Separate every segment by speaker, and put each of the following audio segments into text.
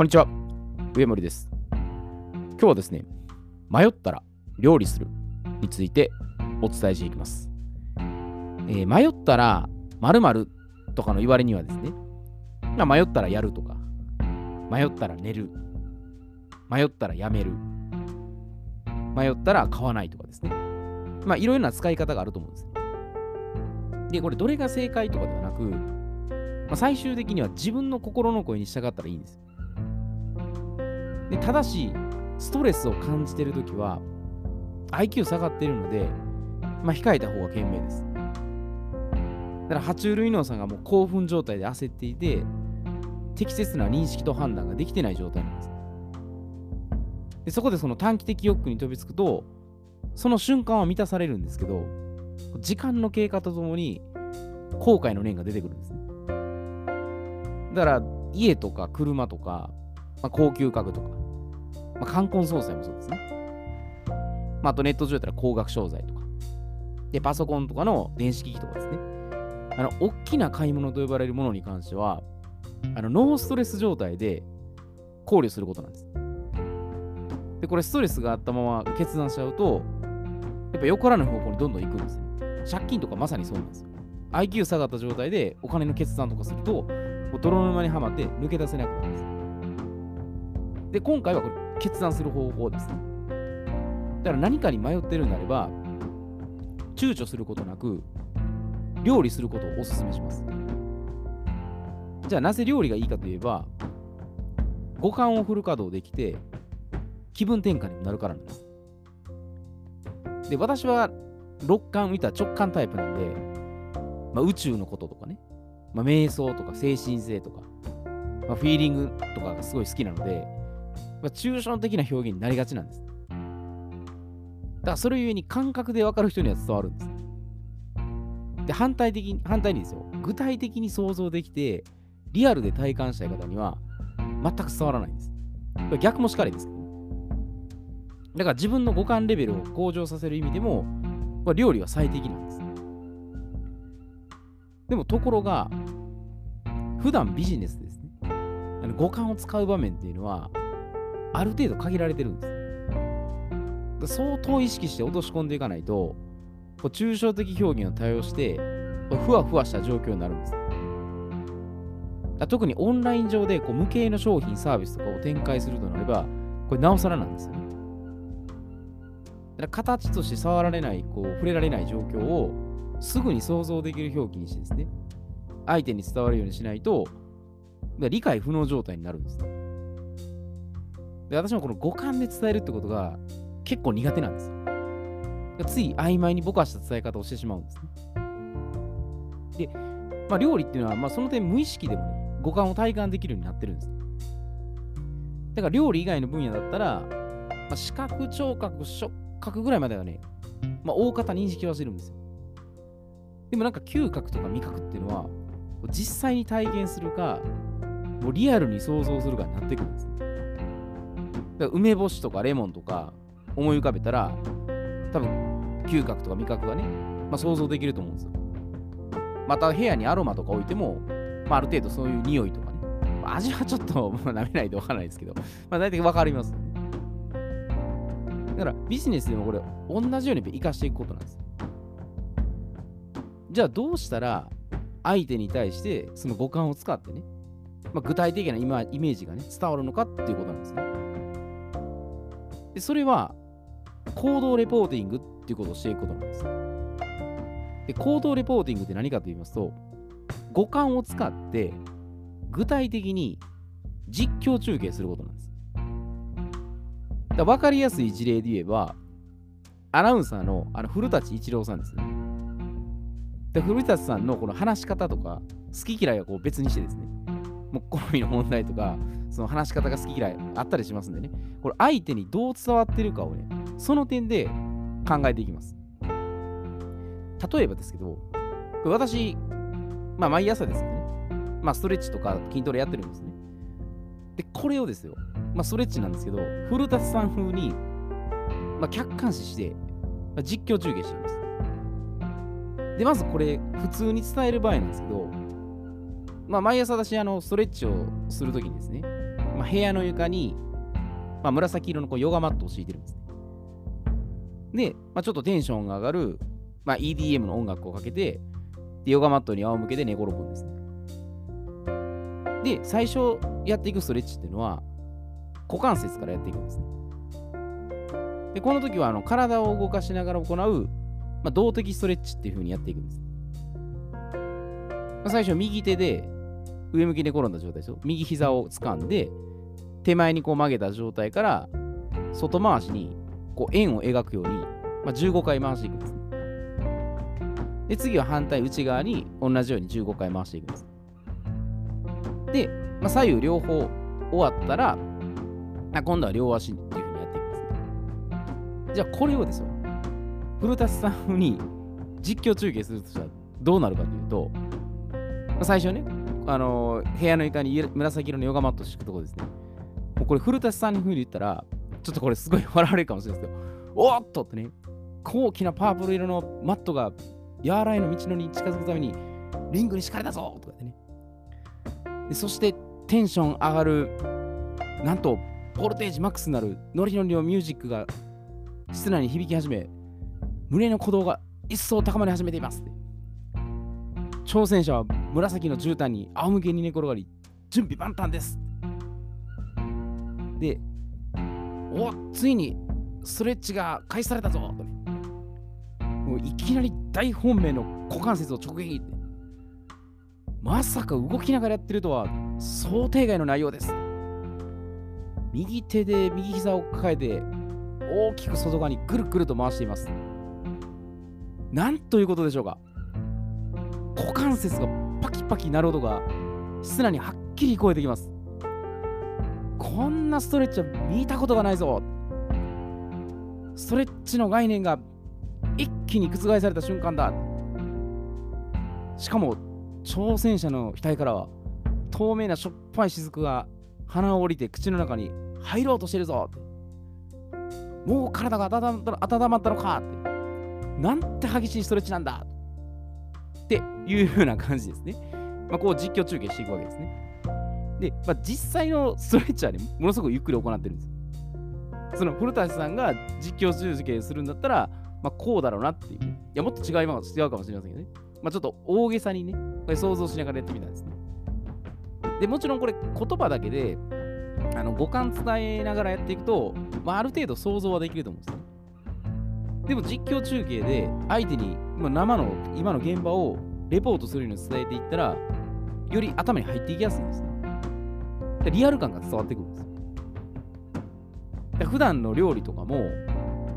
Speaker 1: こんにちは、上森です。今日はですね、迷ったら料理するについてお伝えしていきます。えー迷ったら〇〇とかの言われにはですね、まあ、迷ったらやるとか、迷ったら寝る、迷ったらやめる、迷ったら買わないとかですね。まあいろいろな使い方があると思うんです。で、これどれが正解とかではなく、まあ、最終的には自分の心の声に従ったらいいんですよ。でただし、ストレスを感じているときは、IQ 下がっているので、まあ、控えた方が賢明です。だから、爬虫類脳さんがもう興奮状態で焦っていて、適切な認識と判断ができてない状態なんです。でそこでその短期的欲求に飛びつくと、その瞬間は満たされるんですけど、時間の経過とともに後悔の念が出てくるんですね。だから、家とか車とか、まあ、高級家具とか、まあ、冠婚葬祭もそうですね。まあ、あとネット上だったら高額商材とか。で、パソコンとかの電子機器とかですね。あの、大きな買い物と呼ばれるものに関しては、あの、ノーストレス状態で考慮することなんです。で、これストレスがあったまま決断しちゃうと、やっぱよからぬ方向にどんどん行くんですよ。借金とかまさにそうなんですよ。IQ 下がった状態でお金の決断とかすると、もう泥沼にはまって抜け出せなくなるんです。で、今回はこれ決断する方法ですね。だから何かに迷ってるんであれば、躊躇することなく、料理することをお勧めします。じゃあなぜ料理がいいかといえば、五感をフル稼働できて、気分転換にもなるからなんです。で、私は六感見た直感タイプなんで、まあ、宇宙のこととかね、まあ、瞑想とか精神性とか、まあ、フィーリングとかがすごい好きなので、まあ、抽象的な表現になりがちなんです。だからそれゆえに感覚で分かる人には伝わるんです。で、反対的に、反対にですよ、具体的に想像できて、リアルで体感したい方には全く伝わらないんです。逆もしかりです、だから自分の五感レベルを向上させる意味でも、これ料理は最適なんです。でもところが、普段ビジネスですね。あの五感を使う場面っていうのは、ある程度限られてるんです。相当意識して落とし込んでいかないと、こう抽象的表現を多用して、ふわふわした状況になるんです。特にオンライン上でこう無形の商品、サービスとかを展開するとなれば、これなおさらなんですよね。だから形として触られない、こう触れられない状況をすぐに想像できる表記にしてですね、相手に伝わるようにしないと、理解不能状態になるんです。で私もこの五感で伝えるってことが結構苦手なんですよ。つい曖昧にぼかした伝え方をしてしまうんですね。で、まあ、料理っていうのは、まあ、その点無意識でもね、五感を体感できるようになってるんです。だから料理以外の分野だったら、まあ、視覚、聴覚、触覚ぐらいまではね、まあ、大方認識はしてるんですよ。でもなんか嗅覚とか味覚っていうのは、実際に体験するか、もうリアルに想像するかになってくるんです。だから梅干しとかレモンとか思い浮かべたら、多分嗅覚とか味覚がね、まあ、想像できると思うんですよ。また部屋にアロマとか置いても、まあ、ある程度そういう匂いとかね、まあ味はちょっと舐めないとわからないですけど、まあ、大体わかります、だからビジネスでもこれ同じように活かしていくことなんです。じゃあどうしたら相手に対してその五感を使ってね、まあ、具体的なイメージがね伝わるのかっていうことなんですね。でそれは行動レポーティングっていうことをしていくことなんです。で行動レポーティングって何かと言いますと五感を使って具体的に実況中継することなんです。だ分かりやすい事例で言えばアナウンサーのあの古舘一郎さんですね。で古舘さんのこの話し方とか好き嫌いはこう別にしてですねもう好みの問題とかその話し方が好き嫌いあったりしますんでね。これ相手にどう伝わってるかをねその点で考えていきます。例えばですけど私まあ毎朝ですね。まあストレッチとか筋トレやってるんですね。でこれをですよ。まあストレッチなんですけど古舘さん風にまあ客観視して、まあ、実況中継しています。で、まずこれ、普通に伝える場合なんですけど、まあ、毎朝私、あの、ストレッチをするときにですね、まあ、部屋の床に、まあ、紫色のこうヨガマットを敷いてるんですね。で、まあ、ちょっとテンションが上がる、まあ、EDM の音楽をかけて、でヨガマットに仰向けで寝転ぶんですね。で、最初やっていくストレッチっていうのは、股関節からやっていくんですね。で、この時はあの体を動かしながら行う、まあ、動的ストレッチっていう風にやっていくんです。まあ、最初、右手で上向きで転んだ状態ですよ。右膝を掴んで、手前にこう曲げた状態から、外回しにこう円を描くように、まあ、15回回していくんです、ね。で、次は反対内側に同じように15回回していくんです。で、まあ、左右両方終わったら、あ今度は両足っていう風にやっていくんです。じゃあこれをですよ、古舘さんに実況中継するとしたらどうなるかというと、まあ、最初ね、あのー、部屋の床に紫色のヨガマット敷くとこですね。もうこれ古舘さんに風に言ったら、ちょっとこれすごい笑われるかもしれないですけど、おっとってね、高貴なパープル色のマットがヤーライの道のりに近づくためにリングに敷かれたぞとかってね。でそしてテンション上がる、なんと、ボルテージマックスになるノリノリのミュージックが室内に響き始め、胸の鼓動が一層高まり始めています。挑戦者は紫の絨毯に仰向けに寝転がり、準備万端です。で、おついにストレッチが開始されたぞ。もういきなり大本命の股関節を直撃。まさか動きながらやってるとは想定外の内容です。右手で右膝を抱えて大きく外側にぐるぐると回しています。なんということでしょうか。股関節がパキパキなる音が室内にはっきり聞こえてきます。こんなストレッチは見たことがないぞ。ストレッチの概念が一気に覆された瞬間だ。しかも挑戦者の額からは透明なしょっぱい雫が鼻を降りて口の中に入ろうとしてるぞもう体が温まったのかってなんて激しいストレッチなんだっていう風な感じですね。まあ、こう実況中継していくわけですね。で、まあ、実際のストレッチはね、ものすごくゆっくり行ってるんです。その古舘さんが実況中継するんだったら、まあ、こうだろうなっていう。いや、もっと違います違うかもしれませんけどね。まあ、ちょっと大げさにね、これ想像しながらやってみたんですね。で、もちろんこれ言葉だけで、あの五感伝えながらやっていくと、まあ、ある程度想像はできると思うんですね。でも実況中継で相手に生の今の現場をレポートするように伝えていったら、より頭に入っていきやすいんですね。リアル感が伝わってくるんですよ。普段の料理とかも、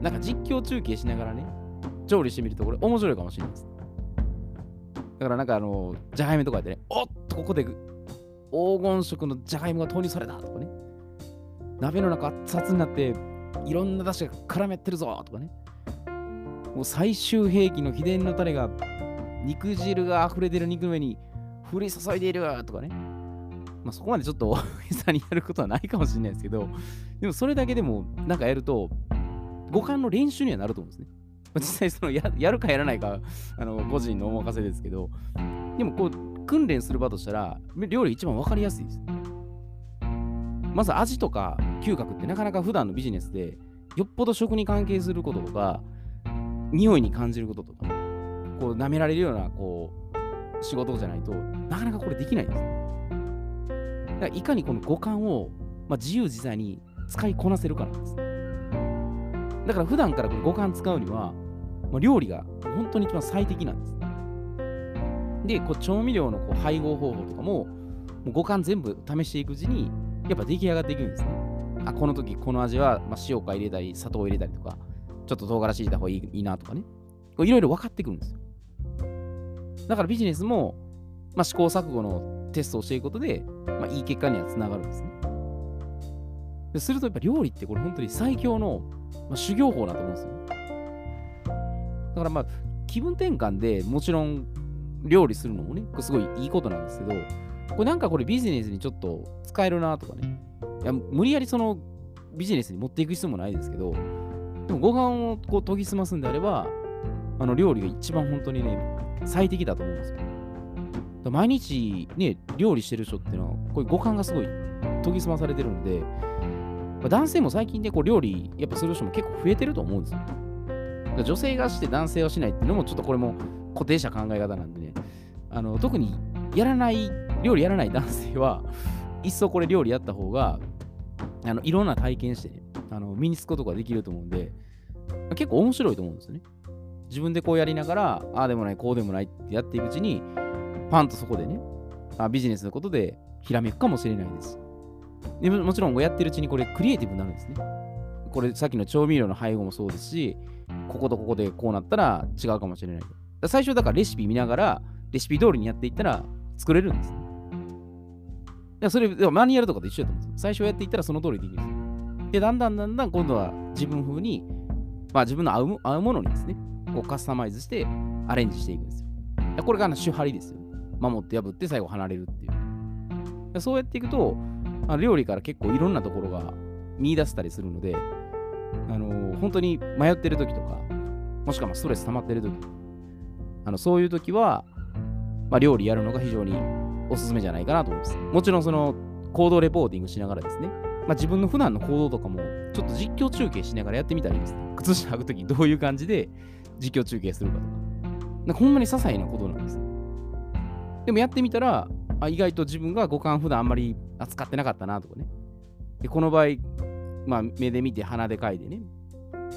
Speaker 1: なんか実況中継しながらね、調理してみるとこれ面白いかもしれないです。だからなんかあの、じゃがいもとかでね、おっとここで黄金色のじゃがいもが投入されたとかね。鍋の中熱々になって、いろんな出汁が絡めてるぞとかね。もう最終兵器の秘伝のタレが肉汁が溢れてる肉の上に降り注いでいるとかね。まあ、そこまでちょっと大げさにやることはないかもしれないですけど、でもそれだけでもなんかやると、五感の練習にはなると思うんですね。実際そのややるかやらないか、あの個人のお任せですけど、でもこう、訓練する場としたら、料理一番分かりやすいです。まず味とか嗅覚ってなかなか普段のビジネスで、よっぽど食に関係することとか、匂いに感じることとか、こう舐められるようなこう仕事じゃないとなかなかこれできないんです。だからいかにこの五感を、まあ、自由自在に使いこなせるかなんです。だから普段からこの五感使うには、まあ、料理が本当に一番最適なんです。で、こう調味料のこう配合方法とかも、もう五感全部試していくうちに、やっぱ出来上がっていくんですね。あ、この時この味は、まあ、塩か入れたり、砂糖を入れたりとか、ちょっと唐辛子入れた方がいいいいなとかね。いろいろ分かってくるんですよ。だからビジネスも、まあ、試行錯誤のテストをしていくことで、まあ、いい結果にはつながるんですね。でするとやっぱ料理ってこれ本当に最強の、まあ、修行法だと思うんですよ。だからまあ気分転換でもちろん料理するのもね、すごいいいことなんですけど、これなんかこれビジネスにちょっと使えるなとかね。いや無理やりそのビジネスに持っていく必要もないですけど、でもご飯をこう研ぎ澄ますんであれば、あの料理が一番本当にね、最適だと思うんですよ。毎日ね、料理してる人っていうのは、こういう五感がすごい研ぎ澄まされてるので、まあ、男性も最近ね、こう料理やっぱする人も結構増えてると思うんですよ。女性がして男性はしないっていうのもちょっとこれも固定した考え方なんでね、あの特にやらない、料理やらない男性は、一層これ料理やった方が、あのいろんな体験してね、あの身につくことができると思うんで、結構面白いと思うんですよね。自分でこうやりながら、ああでもない、こうでもないってやっていくうちに、パンとそこでね、あビジネスのことでひらめくかもしれないです。でももちろんやってるうちにこれクリエイティブになるんですね。これさっきの調味料の配合もそうですし、こことここでこうなったら違うかもしれない。最初だからレシピ見ながら、レシピ通りにやっていったら作れるんです、ね。それ、マニュアルとかと一緒だと思うんです最初やっていったらその通りできるんです。で、だんだんだんだん今度は自分風に、まあ自分の合う合うものにですね、こうカスタマイズしてアレンジしていくんですよ。これが主張りですよ。守って破って最後離れるっていう。そうやっていくと、あ料理から結構いろんなところが見出せたりするので、あのー、本当に迷ってる時とか、もしくはストレス溜まってる時、あのそういう時は、まあ、料理やるのが非常におすすめじゃないかなと思います。もちろんその行動レポーティングしながらですね、まあ、自分の普段の行動とかもちょっと実況中継しながらやってみたらいいですね。靴下履くときにどういう感じで実況中継するかとか。なんかほんまに些細なことなんです。でもやってみたら、あ意外と自分が五感普段あんまり扱ってなかったなとかね。で、この場合、まあ、目で見て鼻で嗅いでね、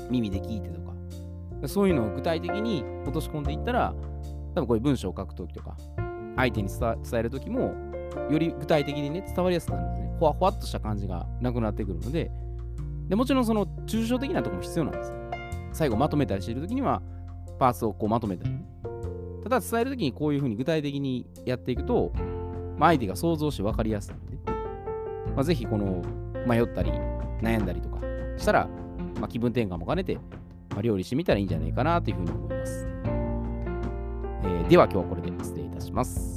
Speaker 1: 耳で聞いてとか、そういうのを具体的に落とし込んでいったら、多分こういう文章を書くときとか、相手に伝えるときも、より具体的にね、伝わりやすくなるんですね。ほわほわっとした感じがなくなってくるので、でもちろんその抽象的なとこも必要なんですよ。最後まとめたりしているときには、パーツをこうまとめたり、ね。ただ伝えるときにこういうふうに具体的にやっていくと、まあ、相手が想像して分かりやすいので、まあ、ぜひこの迷ったり悩んだりとかしたら、まあ、気分転換も兼ねて、まあ、料理してみたらいいんじゃないかなというふうに思います。えー、では今日はこれで失礼いたします。